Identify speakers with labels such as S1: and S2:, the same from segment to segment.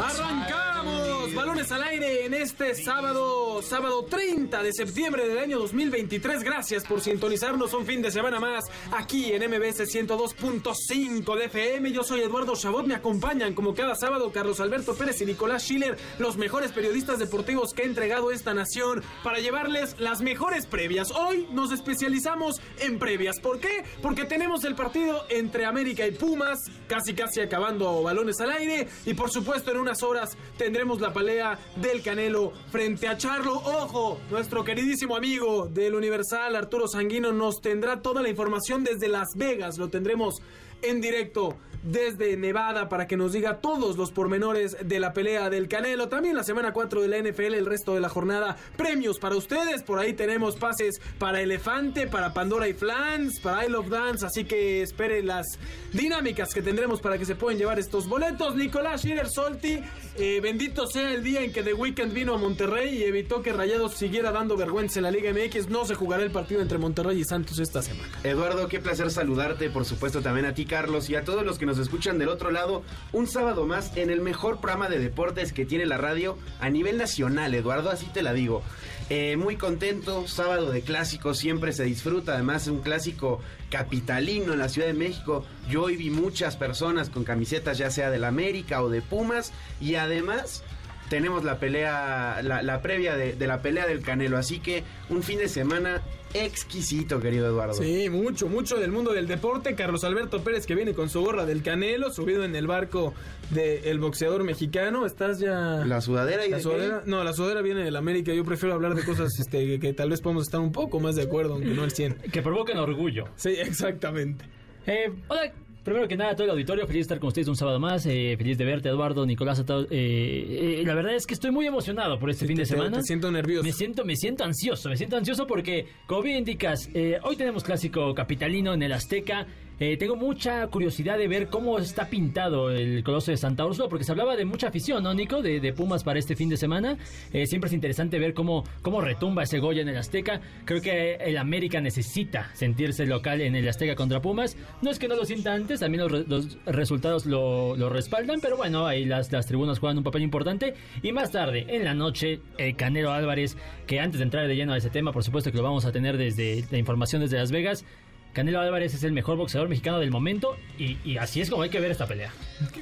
S1: Arrancamos balones al aire en este sábado, sábado 30 de septiembre del año 2023. Gracias por sintonizarnos un fin de semana más aquí en MBS 102.5 de FM. Yo soy Eduardo Chabot, me acompañan como cada sábado Carlos Alberto Pérez y Nicolás Schiller, los mejores periodistas deportivos que ha entregado esta nación para llevarles las mejores previas. Hoy nos especializamos en previas. ¿Por qué? Porque tenemos el partido entre América y Pumas, casi casi acabando balones al aire y por supuesto en unas horas tendremos la pelea del Canelo frente a Charlo. Ojo, nuestro queridísimo amigo del Universal, Arturo Sanguino, nos tendrá toda la información desde Las Vegas. Lo tendremos en directo desde Nevada para que nos diga todos los pormenores de la pelea del Canelo. También la semana 4 de la NFL, el resto de la jornada, premios para ustedes. Por ahí tenemos pases para Elefante, para Pandora y Flans, para I Love Dance. Así que espere las dinámicas que tendremos para que se puedan llevar estos boletos. Nicolás Schiller Solti, eh, bendito sea el día en que The Weeknd vino a Monterrey y evitó que Rayados siguiera dando vergüenza en la Liga MX. No se jugará el partido entre Monterrey y Santos esta semana.
S2: Eduardo, qué placer saludarte, por supuesto también a ti, Carlos, y a todos los que nos escuchan del otro lado. Un sábado más en el mejor programa de deportes que tiene la radio a nivel nacional, Eduardo, así te la digo. Eh, muy contento, sábado de clásicos, siempre se disfruta, además un clásico capitalino en la Ciudad de México. Yo hoy vi muchas personas con camisetas ya sea del América o de Pumas y además tenemos la pelea, la, la previa de, la pelea del Canelo, así que un fin de semana exquisito, querido Eduardo.
S1: Sí, mucho, mucho del mundo del deporte. Carlos Alberto Pérez que viene con su gorra del Canelo, subido en el barco del boxeador mexicano. ¿Estás ya...?
S2: ¿La sudadera y
S1: la
S2: de
S1: sudadera? No, la sudadera viene del América. Yo prefiero hablar de cosas este, que, que, tal vez podemos estar un poco más de acuerdo, aunque no al 100.
S3: Que provoquen orgullo.
S1: Sí, exactamente.
S3: Eh, hola, Primero que nada, todo el auditorio, feliz de estar con ustedes un sábado más, eh, feliz de verte, Eduardo, Nicolás. Eh, eh, la verdad es que estoy muy emocionado por este
S1: Sí,
S3: fin
S1: te-
S3: de semana.
S1: te- te siento nervioso.
S3: Me siento, me siento ansioso, me siento ansioso porque, como bien indicas, eh, hoy tenemos clásico capitalino en el Azteca. Eh, tengo mucha curiosidad de ver cómo está pintado el Coloso de Santa Úrsula, porque se hablaba de mucha afición, ¿no, Nico? De, Pumas para este fin de semana. Eh, siempre es interesante ver cómo, cómo retumba ese Goya en el Azteca. Creo que el América necesita sentirse local en el Azteca contra Pumas. No es que no lo sienta antes, también los, los resultados lo, lo respaldan, pero bueno, ahí las, las tribunas juegan un papel importante. Y más tarde, en la noche, el Canelo Álvarez, que antes de entrar de lleno a ese tema, por supuesto que lo vamos a tener desde la información desde Las Vegas. Canelo Álvarez es el mejor boxeador mexicano del momento y, y así es como hay que ver esta pelea.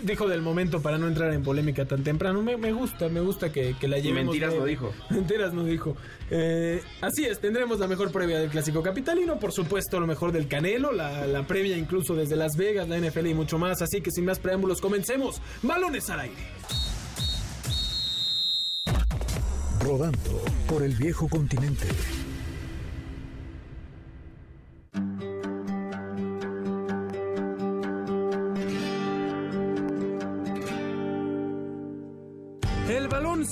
S1: Dijo del momento para no entrar en polémica tan temprano. Me, me gusta, me gusta que, que la llevemos.
S2: mentiras no dijo.
S1: Mentiras no dijo. Eh, así es, tendremos la mejor previa del Clásico Capitalino. Por supuesto, lo mejor del Canelo. La, la previa incluso desde Las Vegas, la NFL y mucho más. Así que sin más preámbulos, comencemos. Balones al aire.
S4: Rodando por el viejo continente.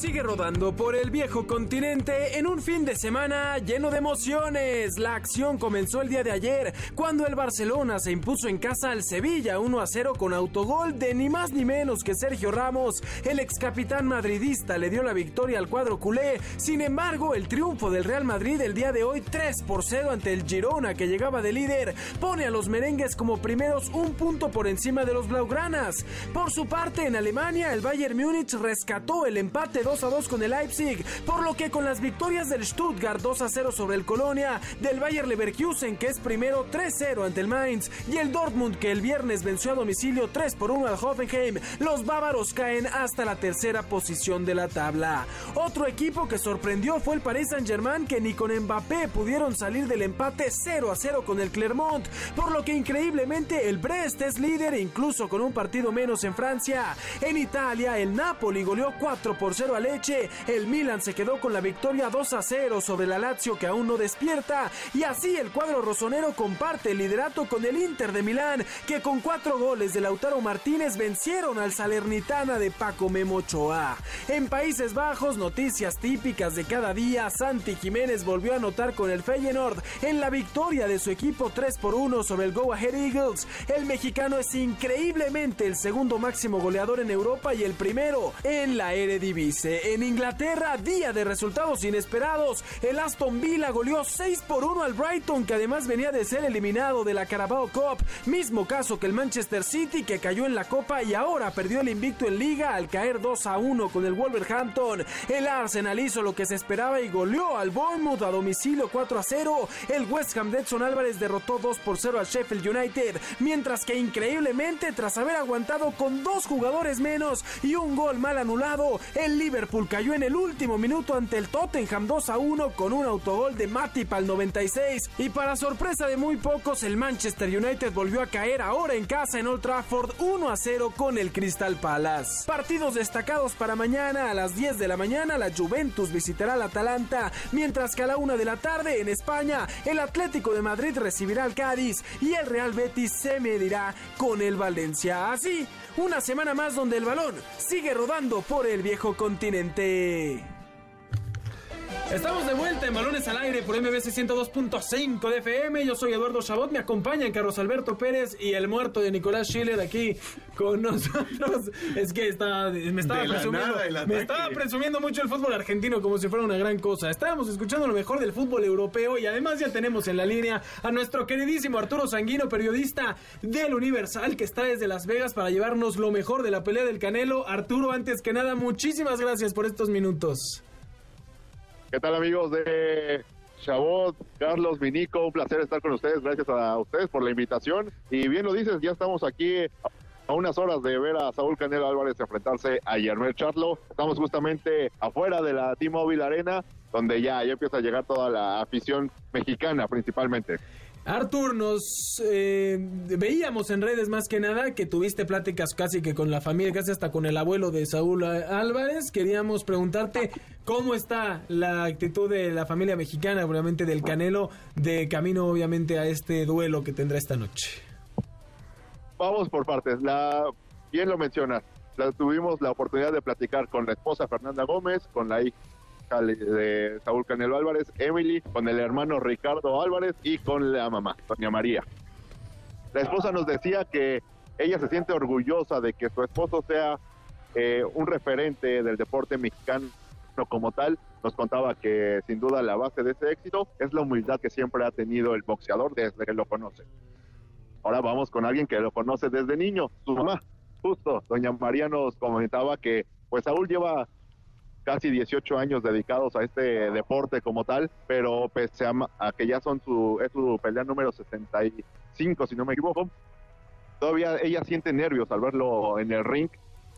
S1: Sigue rodando por el viejo continente en un fin de semana lleno de emociones. La acción comenzó el día de ayer cuando el Barcelona se impuso en casa al Sevilla 1 a 0 con autogol de ni más ni menos que Sergio Ramos. El ex capitán madridista le dio la victoria al cuadro culé. Sin embargo, el triunfo del Real Madrid el día de hoy 3 por 0 ante el Girona que llegaba de líder pone a los merengues como primeros un punto por encima de los blaugranas. Por su parte, en Alemania, el Bayern Múnich rescató el empate 2 a 2 con el Leipzig, por lo que con las victorias del Stuttgart 2 a 0 sobre el Colonia, del Bayer Leverkusen que es primero 3-0 ante el Mainz y el Dortmund que el viernes venció a domicilio 3 por 1 al Hoffenheim, los bávaros caen hasta la tercera posición de la tabla. Otro equipo que sorprendió fue el Paris Saint-Germain que ni con Mbappé pudieron salir del empate 0 a 0 con el Clermont, por lo que increíblemente el Brest es líder incluso con un partido menos en Francia. En Italia, el Napoli goleó 4 4 por 0 Leche, el Milan se quedó con la victoria 2 a 0 sobre la Lazio que aún no despierta y así el cuadro rosonero comparte el liderato con el Inter de Milán que con cuatro goles de Lautaro Martínez vencieron al Salernitana de Paco Memochoa. En Países Bajos, noticias típicas de cada día, Santi Jiménez volvió a anotar con el Feyenoord en la victoria de su equipo 3 por 1 sobre el Go Ahead Eagles. El mexicano es increíblemente el segundo máximo goleador en Europa y el primero en la Eredivisie. En Inglaterra, día de resultados inesperados, el Aston Villa goleó 6 por 1 al Brighton que además venía de ser eliminado de la Carabao Cup, mismo caso que el Manchester City que cayó en la Copa y ahora perdió el invicto en Liga al caer 2 a 1 con el Wolverhampton. El Arsenal hizo lo que se esperaba y goleó al Bournemouth a domicilio 4 a 0. El West Ham de Edson Álvarez derrotó 2 por 0 al Sheffield United, mientras que increíblemente tras haber aguantado con dos jugadores menos y un gol mal anulado, el Liverpool cayó en el último minuto ante el Tottenham 2 a 1 con un autogol de Matip al 96 y para sorpresa de muy pocos el Manchester United volvió a caer ahora en casa en Old Trafford 1 a 0 con el Crystal Palace. Partidos destacados para mañana a las 10 de la mañana la Juventus visitará al Atalanta, mientras que a la 1 de la tarde en España el Atlético de Madrid recibirá al Cádiz y el Real Betis se medirá con el Valencia. Así, una semana más donde el balón sigue rodando por el viejo continente continente. Estamos de vuelta en Balones al Aire por MBC 102.5 de FM. Yo soy Eduardo Chabot, me acompañan Carlos Alberto Pérez y el muerto de Nicolás Schiller aquí con nosotros. Es que está, me estaba, presumiendo, me estaba presumiendo mucho el fútbol argentino como si fuera una gran cosa. Estábamos escuchando lo mejor del fútbol europeo y además ya tenemos en la línea a nuestro queridísimo Arturo Sanguino, periodista del Universal, que está desde Las Vegas para llevarnos lo mejor de la pelea del Canelo. Arturo, antes que nada, muchísimas gracias por estos minutos.
S5: ¿Qué tal amigos de Chabot, Carlos, Vinico? Un placer estar con ustedes. Gracias a ustedes por la invitación. Y bien lo dices, ya estamos aquí a unas horas de ver a Saúl Canelo Álvarez enfrentarse a Yermel Charlo. Estamos justamente afuera de la T-Mobile Arena, donde ya, ya empieza a llegar toda la afición mexicana principalmente.
S1: Artur, nos eh, veíamos en redes más que nada que tuviste pláticas casi que con la familia, casi hasta con el abuelo de Saúl Álvarez. Queríamos preguntarte cómo está la actitud de la familia mexicana, obviamente del Canelo, de camino obviamente a este duelo que tendrá esta noche.
S5: Vamos por partes. La, bien lo mencionas, la, tuvimos la oportunidad de platicar con la esposa Fernanda Gómez, con la hija de Saúl Canelo Álvarez, Emily, con el hermano Ricardo Álvarez y con la mamá, doña María. La esposa nos decía que ella se siente orgullosa de que su esposo sea eh, un referente del deporte mexicano como tal. Nos contaba que sin duda la base de ese éxito es la humildad que siempre ha tenido el boxeador desde que lo conoce. Ahora vamos con alguien que lo conoce desde niño, su mamá. Justo, doña María nos comentaba que pues Saúl lleva casi 18 años dedicados a este deporte como tal, pero pese a, que ya son su, es su pelea número 65, si no me equivoco, todavía ella siente nervios al verlo en el ring,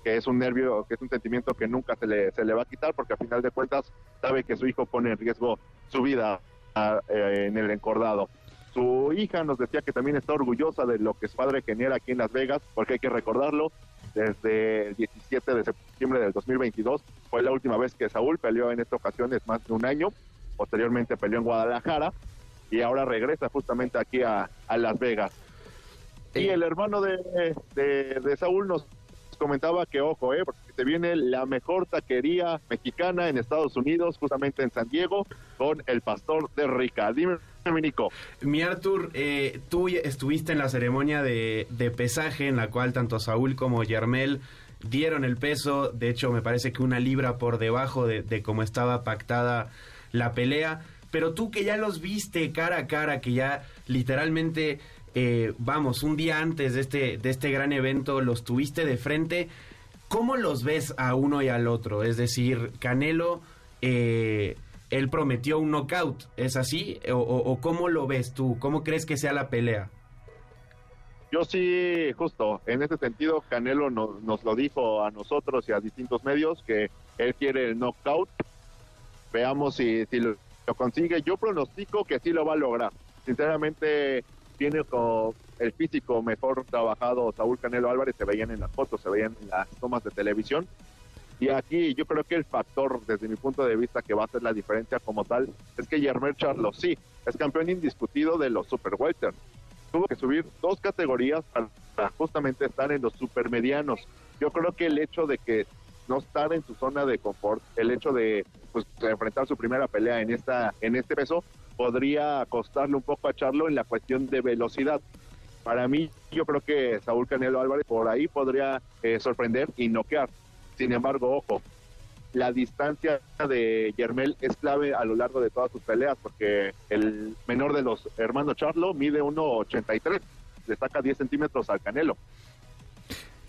S5: que es un nervio, que es un sentimiento que nunca se le, se le va a quitar, porque a final de cuentas sabe que su hijo pone en riesgo su vida ah, eh, en el encordado. Su hija nos decía que también está orgullosa de lo que su padre genera aquí en Las Vegas, porque hay que recordarlo, desde el 17 de septiembre del 2022. Fue la última vez que Saúl peleó en esta ocasión, es más de un año. Posteriormente peleó en Guadalajara y ahora regresa justamente aquí a, Las Vegas. Y el hermano de, de, Saúl nos comentaba que, ojo, eh, porque se viene la mejor taquería mexicana en Estados Unidos, justamente en San Diego, con el pastor de Rica. Dime,
S2: mi Artur, eh, tú estuviste en la ceremonia de, pesaje en la cual tanto Saúl como Yermel dieron el peso. De hecho, me parece que una libra por debajo de, cómo estaba pactada la pelea. Pero tú que ya los viste cara a cara, que ya literalmente, eh, vamos, un día antes de este, de este gran evento los tuviste de frente, ¿cómo los ves a uno y al otro? Es decir, Canelo... Eh, él prometió un knockout, ¿es así? O, cómo lo ves tú? ¿Cómo crees que sea la pelea?
S5: Yo sí, justo, en ese sentido, Canelo nos lo dijo a nosotros y a distintos medios que él quiere el knockout. Veamos si, si lo, consigue. Yo pronostico que sí lo va a lograr. Sinceramente, tiene con el físico mejor trabajado Saúl Canelo Álvarez, se veían en las fotos, se veían en las tomas de televisión. Y aquí yo creo que el factor, desde mi punto de vista, que va a hacer la diferencia como tal, es que Yermer Charlo sí, es campeón indiscutido de los super welter. Tuvo que subir dos categorías para justamente estar en los supermedianos. Yo creo que el hecho de que no estar en su zona de confort, el hecho de pues, enfrentar su primera pelea en esta en este peso podría costarle un poco a Charlo en la cuestión de velocidad. Para mí, yo creo que Saúl Canelo Álvarez por ahí podría eh, sorprender y noquear. Sin embargo, ojo, la distancia de Yermel es clave a lo largo de todas sus peleas, porque el menor de los hermanos Charlo mide 1,83, le saca 10 centímetros al Canelo.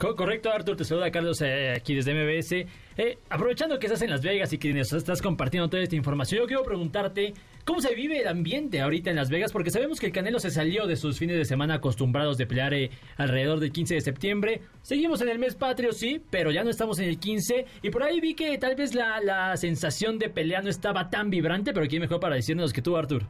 S3: Correcto, Artur, te saluda Carlos eh, aquí desde MBS. Eh, aprovechando que estás en Las Vegas y que nos estás compartiendo toda esta información, yo quiero preguntarte cómo se vive el ambiente ahorita en Las Vegas, porque sabemos que el Canelo se salió de sus fines de semana acostumbrados de pelear eh, alrededor del 15 de septiembre. Seguimos en el mes patrio, sí, pero ya no estamos en el 15. Y por ahí vi que tal vez la, la sensación de pelea no estaba tan vibrante, pero ¿quién mejor para decirnos que tú, Artur?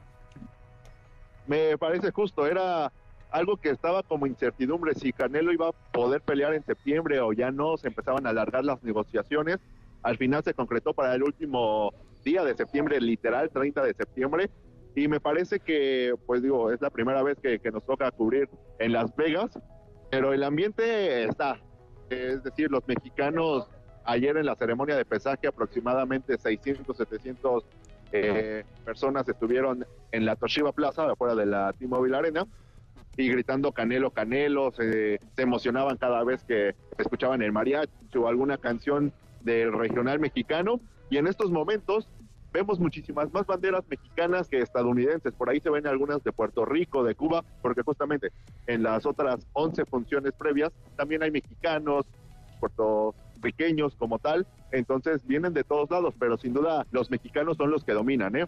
S5: Me parece justo, era algo que estaba como incertidumbre si Canelo iba a poder pelear en septiembre o ya no, se empezaban a alargar las negociaciones. Al final se concretó para el último día de septiembre, literal, 30 de septiembre. Y me parece que, pues digo, es la primera vez que, nos toca cubrir en Las Vegas, pero el ambiente está. Es decir, los mexicanos ayer en la ceremonia de pesaje aproximadamente 600, 700 eh, personas estuvieron en la Toshiba Plaza, afuera de la T-Mobile Arena, y gritando Canelo, Canelo, se, emocionaban cada vez que escuchaban el mariachi o alguna canción del regional mexicano. Y en estos momentos vemos muchísimas más banderas mexicanas que estadounidenses. Por ahí se ven algunas de Puerto Rico, de Cuba, porque justamente en las otras 11 funciones previas también hay mexicanos, puertorriqueños como tal. Entonces vienen de todos lados, pero sin duda los mexicanos son los que dominan, ¿eh?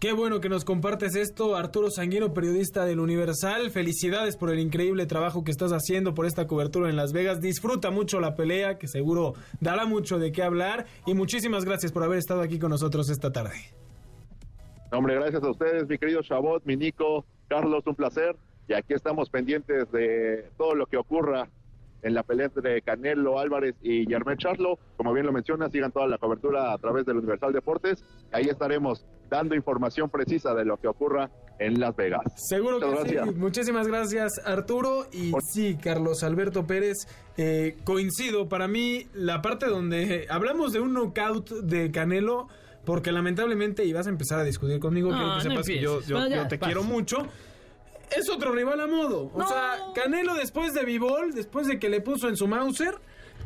S1: Qué bueno que nos compartes esto, Arturo Sanguino, periodista del Universal. Felicidades por el increíble trabajo que estás haciendo por esta cobertura en Las Vegas. Disfruta mucho la pelea, que seguro dará mucho de qué hablar. Y muchísimas gracias por haber estado aquí con nosotros esta tarde.
S5: Hombre, gracias a ustedes, mi querido Chabot, mi Nico, Carlos, un placer. Y aquí estamos pendientes de todo lo que ocurra en la pelea entre Canelo Álvarez y Germán Charlo. Como bien lo menciona, sigan toda la cobertura a través del Universal Deportes. Ahí estaremos dando información precisa de lo que ocurra en Las Vegas.
S1: Seguro que sí. Muchísimas gracias, Arturo. Y sí, Carlos Alberto Pérez, eh, coincido. Para mí, la parte donde hablamos de un knockout de Canelo, porque lamentablemente, y vas a empezar a discutir conmigo, quiero que sepas que yo, te quiero mucho es otro rival a modo. O sea, Canelo después de Vivol, después de que le puso en su Mauser,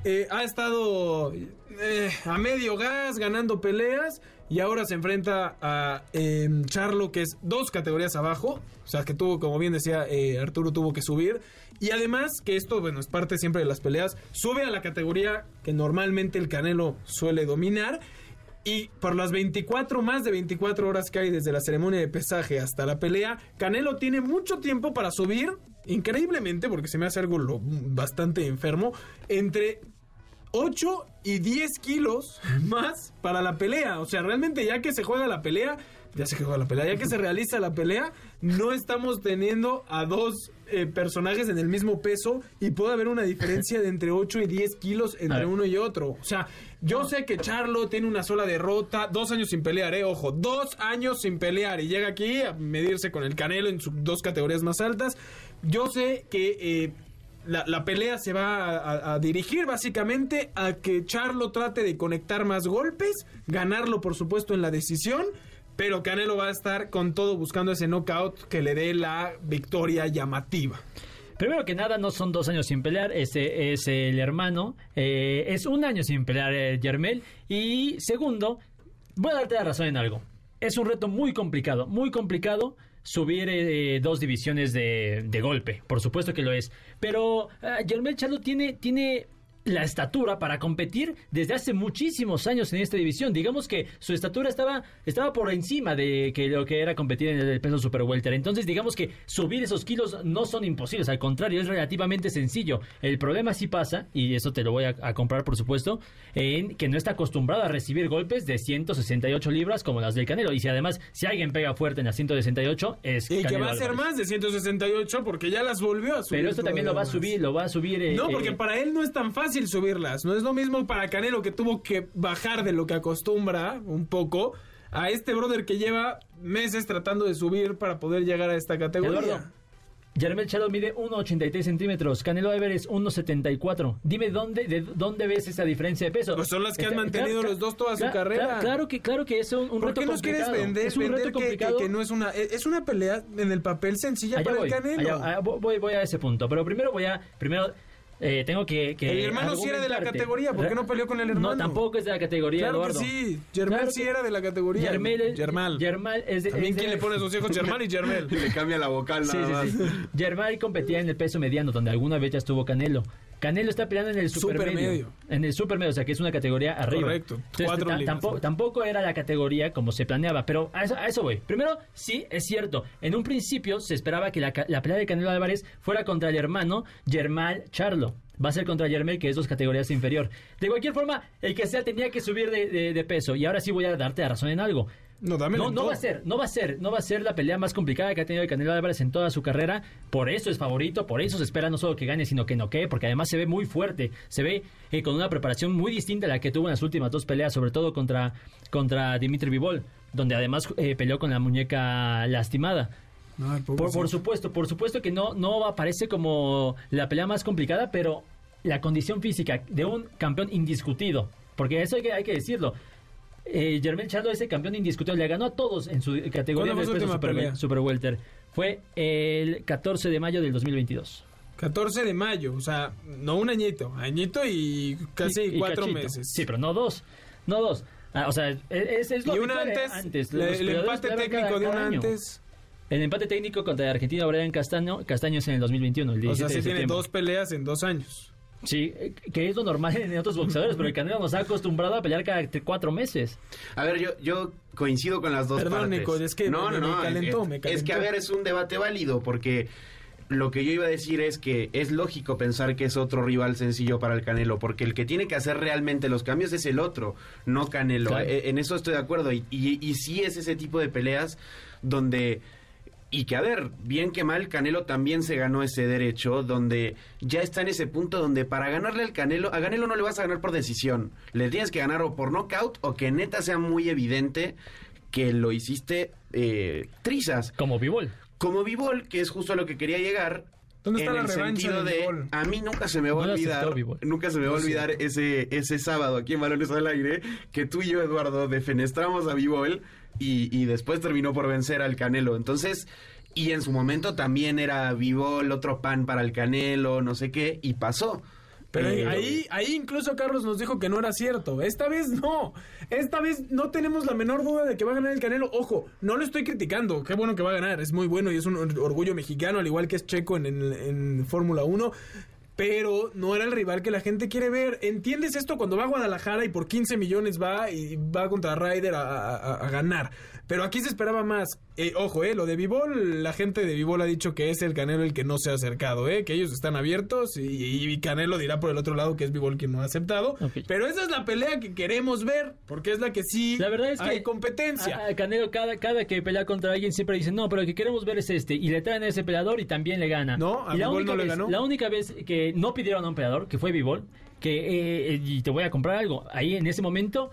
S1: eh, ha estado eh, a medio gas, ganando peleas. Y ahora se enfrenta a em, Charlo, que es dos categorías abajo. O sea, que tuvo, como bien decía eh, Arturo, tuvo que subir. Y además, que esto, bueno, es parte siempre de las peleas, sube a la categoría que normalmente el Canelo suele dominar. Y por las 24, más de 24 horas que hay desde la ceremonia de pesaje hasta la pelea, Canelo tiene mucho tiempo para subir, increíblemente, porque se me hace algo bastante enfermo, entre 8 y 10 kilos más para la pelea. O sea, realmente ya que se juega la pelea, ya se juega la pelea, ya que se realiza la pelea, no estamos teniendo a dos eh, personajes en el mismo peso y puede haber una diferencia de entre 8 y 10 kilos entre uno y otro. O sea, yo sé que Charlo tiene una sola derrota, dos años sin pelear, eh, ojo, dos años sin pelear y llega aquí a medirse con el Canelo en sus dos categorías más altas. Yo sé que eh, la, pelea se va a, dirigir básicamente a que Charlo trate de conectar más golpes, ganarlo por supuesto en la decisión pero Canelo va a estar con todo buscando ese knockout que le dé la victoria llamativa.
S3: Primero que nada, no son dos años sin pelear, ese es el hermano, eh, es un año sin pelear eh, Yermel. Y segundo, voy a darte la razón en algo. Es un reto muy complicado, muy complicado subir eh, dos divisiones de, golpe. Por supuesto que lo es. Pero Yermel Charlo tiene, tiene la estatura para competir desde hace muchísimos años en esta división. Digamos que su estatura estaba, estaba por encima de que lo que era competir en el peso super welter. Entonces, digamos que subir esos kilos no son imposibles, al contrario, es relativamente sencillo. El problema sí pasa, y eso te lo voy a, comprar por supuesto, en que no está acostumbrado a recibir golpes de 168 libras como las del Canelo. Y si además, si alguien pega fuerte en las 168, es
S1: Y que va a ser más de 168 porque ya las volvió a subir.
S3: Pero esto también lo va a subir, lo va a subir.
S1: no, eh, porque eh, para él no es tan fácil fácil subirlas. No es lo mismo para Canelo que tuvo que bajar de lo que acostumbra un poco a este brother que lleva meses tratando de subir para poder llegar a esta categoría.
S3: Eduardo, Jermel Charlo mide 1,83 centímetros, Canelo Álvarez 1,74. Dime dónde, de dónde ves esa diferencia de peso.
S1: Pues son las que han mantenido los dos toda su
S3: cla-
S1: carrera.
S3: cla- Claro que, claro que es un, un
S1: ¿Por
S3: reto
S1: qué nos quieres
S3: complicado.
S1: vender,
S3: es un
S1: vender
S3: reto
S1: que, que-
S3: complicado.
S1: que no es una es una pelea en el papel sencilla
S3: Allá
S1: para
S3: voy,
S1: el Canelo?
S3: allá- ah, voy, voy a ese punto. Pero primero voy a. Primero eh, tengo que. que
S1: el hermano sí era de la categoría, ¿por qué no peleó con el hermano?
S3: No, tampoco es de la categoría,
S1: Claro
S3: Eduardo.
S1: que sí, Germel
S3: Claro
S1: sí
S3: que-
S1: era de la categoría.
S3: Yermel,
S1: Germán.
S3: Yermal es de.
S1: También
S3: es de-
S1: quién le pone a sus hijos Germán y Germel.
S2: Le cambia la vocal
S3: Sí,
S2: nada
S3: sí,
S2: más.
S3: sí. Yermal competía en el peso mediano, donde alguna vez ya estuvo Canelo. Canelo está peleando en el supermedio.
S1: Supermedio.
S3: En el supermedio, o sea que es una categoría arriba.
S1: Correcto,
S3: Entonces,
S1: cuatro libras,
S3: tampoco,
S1: ¿no?
S3: tampoco era la categoría como se planeaba, pero a eso, a eso voy. Primero, sí, es cierto. En un principio se esperaba que la, pelea de Canelo Álvarez fuera contra el hermano Germán Charlo. Va a ser contra Yermel, que es dos categorías inferior. De cualquier forma, el que sea tenía que subir de, de- de peso. Y ahora sí voy a darte la razón en algo.
S1: No,
S3: No, va a ser, no va a ser, no va a ser la pelea más complicada que ha tenido el Canelo Álvarez en toda su carrera. Por eso es favorito, por eso se espera no solo que gane, sino que noquee, porque además se ve muy fuerte, se ve eh, con una preparación muy distinta a la que tuvo en las últimas dos peleas, sobre todo contra, contra Dimitri Vivol, donde además eh, peleó con la muñeca lastimada.
S1: No,
S3: Por, por supuesto, por supuesto que no, no aparece como la pelea más complicada, pero la condición física de un campeón indiscutido, porque eso hay que, hay que decirlo. Eh, Jermel Charlo es el campeón indiscutido, le ganó a todos en su categoría
S1: ¿Cuándo fue
S3: del
S1: su
S3: peso super, super welter. Fue el 14 de mayo del 2022.
S1: 14 de mayo, o sea, no un añito, añito y casi
S3: Y- y
S1: cuatro
S3: cachito.
S1: meses.
S3: Sí, pero no dos, no dos. Ah, o sea, es, es lo
S1: y un antes,
S3: eh,
S1: le-
S3: Los
S1: el empate técnico de un
S3: año.
S1: antes.
S3: El empate técnico contra Argentina, Brian Castaño, Castaño es en el 2021, el
S1: O
S3: 17
S1: sea, sí
S3: de
S1: tiene dos peleas en dos años.
S3: Sí, eh, que es lo normal en otros boxeadores, pero el Canelo nos ha acostumbrado a pelear cada cuatro meses.
S2: A ver, yo, yo coincido con las dos
S1: Perdón,
S2: partes.
S1: Nico, es que
S2: no,
S1: me-
S2: no,
S1: me
S2: no,
S1: calentó,
S2: es,
S1: me
S2: es que,
S1: calentó.
S2: a ver, es un debate válido, porque lo que yo iba a decir es que es lógico pensar que es otro rival sencillo para el Canelo, porque el que tiene que hacer realmente los cambios es el otro, no Canelo.
S3: Claro.
S2: Eh, En eso estoy de acuerdo, y, y, y sí es ese tipo de peleas donde... Y que a ver, bien que mal, Canelo también se ganó ese derecho, donde ya está en ese punto donde para ganarle al Canelo, a Canelo no le vas a ganar por decisión, le tienes que ganar o por knockout o que neta sea muy evidente que lo hiciste eh, trizas.
S3: Como Bivol.
S2: Como Bivol, que es justo a lo que quería llegar.
S1: ¿Dónde está
S2: en
S1: la
S2: el
S1: revancha
S2: sentido
S1: de Bivol?
S2: a mí nunca se me va
S3: No
S2: a olvidar,
S3: aceptó
S2: nunca se me va a olvidar ese ese sábado aquí en Balones al Aire que tú y yo Eduardo defenestramos a Bivol y, y después terminó por vencer al Canelo. Entonces, y en su momento también era Bivol otro pan para el Canelo, no sé qué, y pasó.
S1: Pero
S2: Eh,
S1: ahí, ahí incluso Carlos nos dijo que no era cierto. Esta vez no. Esta vez no tenemos la menor duda de que va a ganar el Canelo. Ojo, no lo estoy criticando. Qué bueno que va a ganar. Es muy bueno y es un or- orgullo mexicano, al igual que es Checo en, en- en Fórmula 1. Pero no era el rival que la gente quiere ver. ¿Entiendes esto cuando va a Guadalajara y por 15 millones va y va contra Ryder a, a- a ganar? Pero aquí se esperaba más. Eh, ojo, eh, lo de Vivol, la gente de Vivol ha dicho que es el Canelo el que no se ha acercado, eh, que ellos están abiertos y, y Canelo dirá por el otro lado que es Vivol quien no ha aceptado. Pero esa es la pelea que queremos ver, porque es la que sí
S3: La verdad es que
S1: hay competencia.
S3: A, a Canelo cada, cada que pelea contra alguien siempre dice, no, pero el que queremos ver es este. Y le traen a ese peleador y también le gana.
S1: No, a
S3: única
S1: no le
S3: vez,
S1: ganó.
S3: La única vez que no pidieron a un peleador, que fue Bivol, que eh, y te voy a comprar algo. Ahí en ese momento...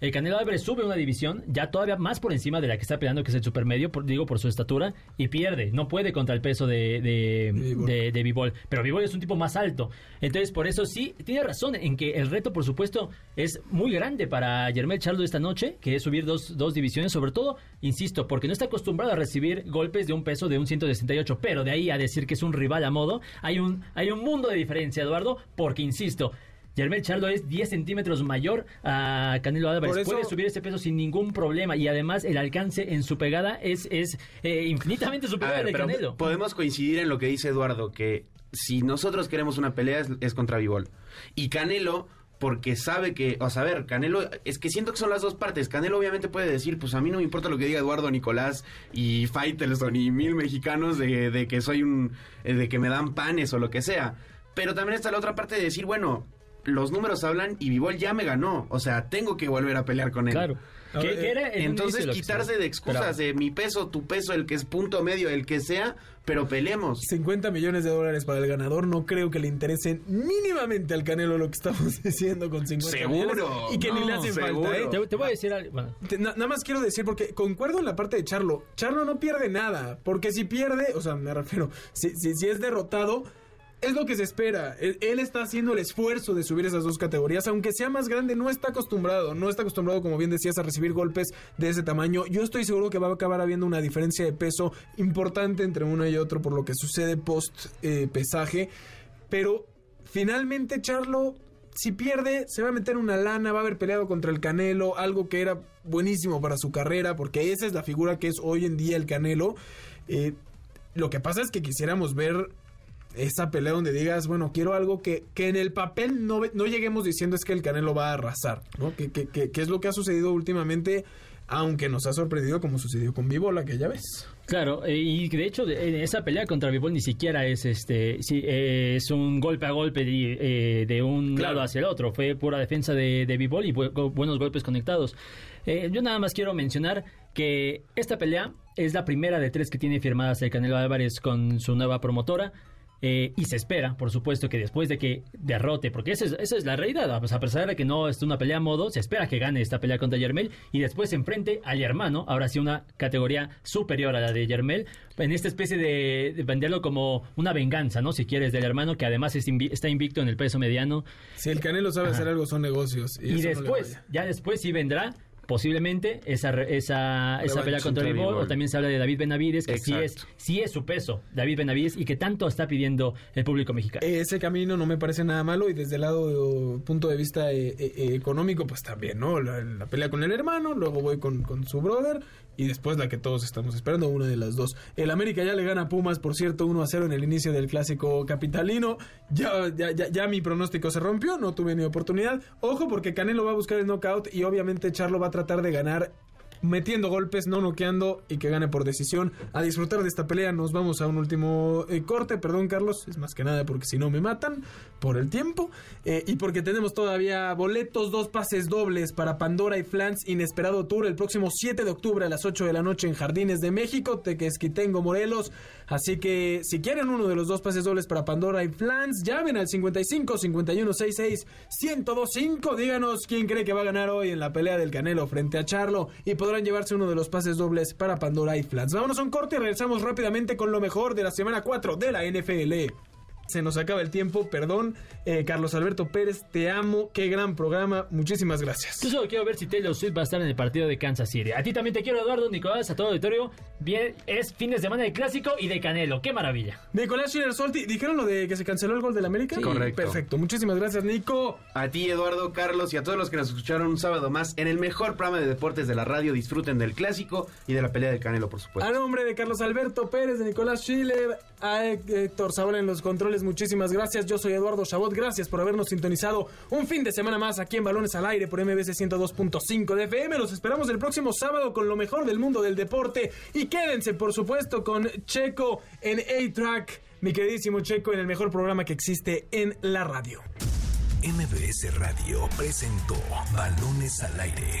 S3: El Canelo Álvarez sube una división ya todavía más por encima de la que está peleando, que es el supermedio, por, digo, por su estatura, y pierde. No puede contra el peso de, de,
S1: Bivol.
S3: de, de Bivol. Pero Bivol es un tipo más alto. Entonces, por eso sí, tiene razón en que el reto, por supuesto, es muy grande para Yermel Charlo esta noche, que es subir dos, dos divisiones, sobre todo, insisto, porque no está acostumbrado a recibir golpes de un peso de un 168, pero de ahí a decir que es un rival a modo, hay un, hay un mundo de diferencia, Eduardo, porque, insisto, Yermel Charlo es 10 centímetros mayor a Canelo Álvarez.
S1: Eso-
S3: Puede subir ese peso sin ningún problema y además el alcance en su pegada es, es eh, infinitamente superior al de Canelo.
S2: podemos coincidir en lo que dice Eduardo, que si nosotros queremos una pelea es, es contra Bivol. Y Canelo, porque sabe que, o sea, a ver, Canelo, es que siento que son las dos partes. Canelo obviamente puede decir, pues a mí no me importa lo que diga Eduardo Nicolás y Faitelson y mil mexicanos de, de que soy un, eh, de que me dan panes o lo que sea. Pero también está la otra parte de decir, bueno, los números hablan y Vivol ya me ganó. O sea, tengo que volver a pelear con él.
S3: Claro. Era un
S2: Entonces, quitarse
S3: se
S2: de excusas de mi peso, tu peso, el que es punto medio, el que sea, pero peleemos.
S1: 50 millones de dólares para el ganador, no creo que le interese mínimamente al Canelo lo que estamos diciendo con 50
S2: Seguro.
S1: millones. Y que ni le
S2: No,
S1: hacen
S2: seguro.
S1: falta, ¿eh?
S3: Te, te voy a decir algo. Bueno,
S1: Te- na- nada más quiero decir, porque concuerdo en la parte de Charlo. Charlo no pierde nada, porque si pierde, o sea, me refiero, si, si, si es derrotado, es lo que se espera. Él, está haciendo el esfuerzo de subir esas dos categorías, aunque sea más grande, no está acostumbrado, no está acostumbrado, como bien decías, a recibir golpes de ese tamaño. Yo estoy seguro que va a acabar habiendo una diferencia de peso importante entre uno y otro por lo que sucede post eh, pesaje, pero finalmente Charlo si pierde, se va a meter una lana, va a haber peleado contra el Canelo, algo que era buenísimo para su carrera, porque esa es la figura que es hoy en día el Canelo. Eh, lo que pasa es que quisiéramos ver esa pelea donde digas, bueno, quiero algo que, que en el papel no, no lleguemos diciendo es que el Canelo va a arrasar, ¿no? Que, que, que- que es lo que ha sucedido últimamente, aunque nos ha sorprendido como sucedió con Vivola, que ya ves.
S3: Claro, eh, y de hecho esa pelea contra Bivol ni siquiera es este sí, eh, es un golpe a golpe de, eh, de un
S1: Claro.
S3: lado hacia el otro, fue pura defensa de, de Bivol y buenos golpes conectados. Eh, yo nada más quiero mencionar que esta pelea es la primera de tres que tiene firmadas el Canelo Álvarez con su nueva promotora. Eh, y se espera, por supuesto, que después de que derrote, porque esa es, esa es la realidad, pues, a pesar de que no es una pelea a modo, se espera que gane esta pelea contra Yermel y después se enfrente al hermano, ahora sí una categoría superior a la de Yermel, en esta especie de, de venderlo como una venganza, ¿no? Si quieres, del hermano que además es invi- está invicto en el peso mediano.
S1: Si el Canelo sabe hacer algo, son negocios. Y, no
S3: después, ya después sí vendrá posiblemente esa, esa, esa pelea contra Bivol. o también se habla de David Benavides, que sí es, sí es su peso, David Benavides, y que tanto está pidiendo el público mexicano.
S1: Ese camino no me parece nada malo y desde el lado de- punto de vista eh, eh, eh, económico, pues también, ¿no? La, la pelea con el hermano, luego voy con, con su brother y después la que todos estamos esperando, una de las dos. El América ya le gana a Pumas, por cierto, 1 a 0 en el inicio del clásico capitalino. Ya, ya, ya, ya mi pronóstico se rompió, no tuve ni oportunidad. Ojo, porque Canelo va a buscar el knockout y obviamente Charlo va a tratar de ganar metiendo golpes, no noqueando y que gane por decisión. A disfrutar de esta pelea, nos vamos a un último eh, corte. Perdón, Carlos, es más que nada porque si no me matan por el tiempo. Eh, y porque tenemos todavía boletos, dos pases dobles para Pandora y Flans Inesperado Tour el próximo 7 de octubre a las 8 de la noche en Jardines de México, Tequesquitengo, Morelos. Así que si quieren uno de los dos pases dobles para Pandora y Flans, llamen al 55 51 66 1025. Díganos quién cree que va a ganar hoy en la pelea del Canelo frente a Charlo y podrán llevarse uno de los pases dobles para Pandora y. Vámonos a un corte y regresamos rápidamente con lo mejor de la semana 4 de la NFL. Se nos acaba el tiempo, perdón. Eh, Carlos Alberto Pérez, te amo. Qué gran programa. Muchísimas gracias.
S3: Yo solo quiero ver si Taylor Swift va a estar en el partido de Kansas City. A ti también te quiero, Eduardo, Nicolás, a todo el auditorio. Bien, es fin de semana de clásico y de Canelo. ¡Qué maravilla!
S1: Nicolás Schiller Solti, ¿dijeron lo de que se canceló el gol del América?
S2: Sí. Correcto.
S1: Perfecto. Muchísimas gracias, Nico.
S2: A ti, Eduardo, Carlos y a todos los que nos escucharon un sábado más en el mejor programa de deportes de la radio. Disfruten del clásico y de la pelea del Canelo, por
S1: A
S2: supuesto.
S1: nombre de Carlos Alberto Pérez, de Nicolás Schiller, a Héctor Saúl en los controles, muchísimas gracias. Yo soy Eduardo Chabot, gracias por habernos sintonizado un fin de semana más aquí en Balones al Aire por MBC 102.5 de FM. Los esperamos el próximo sábado con lo mejor del mundo del deporte. Y quédense, por supuesto, con Checo en A-Track, mi queridísimo Checo, en el mejor programa que existe en la radio.
S4: MBS Radio presentó Balones al Aire.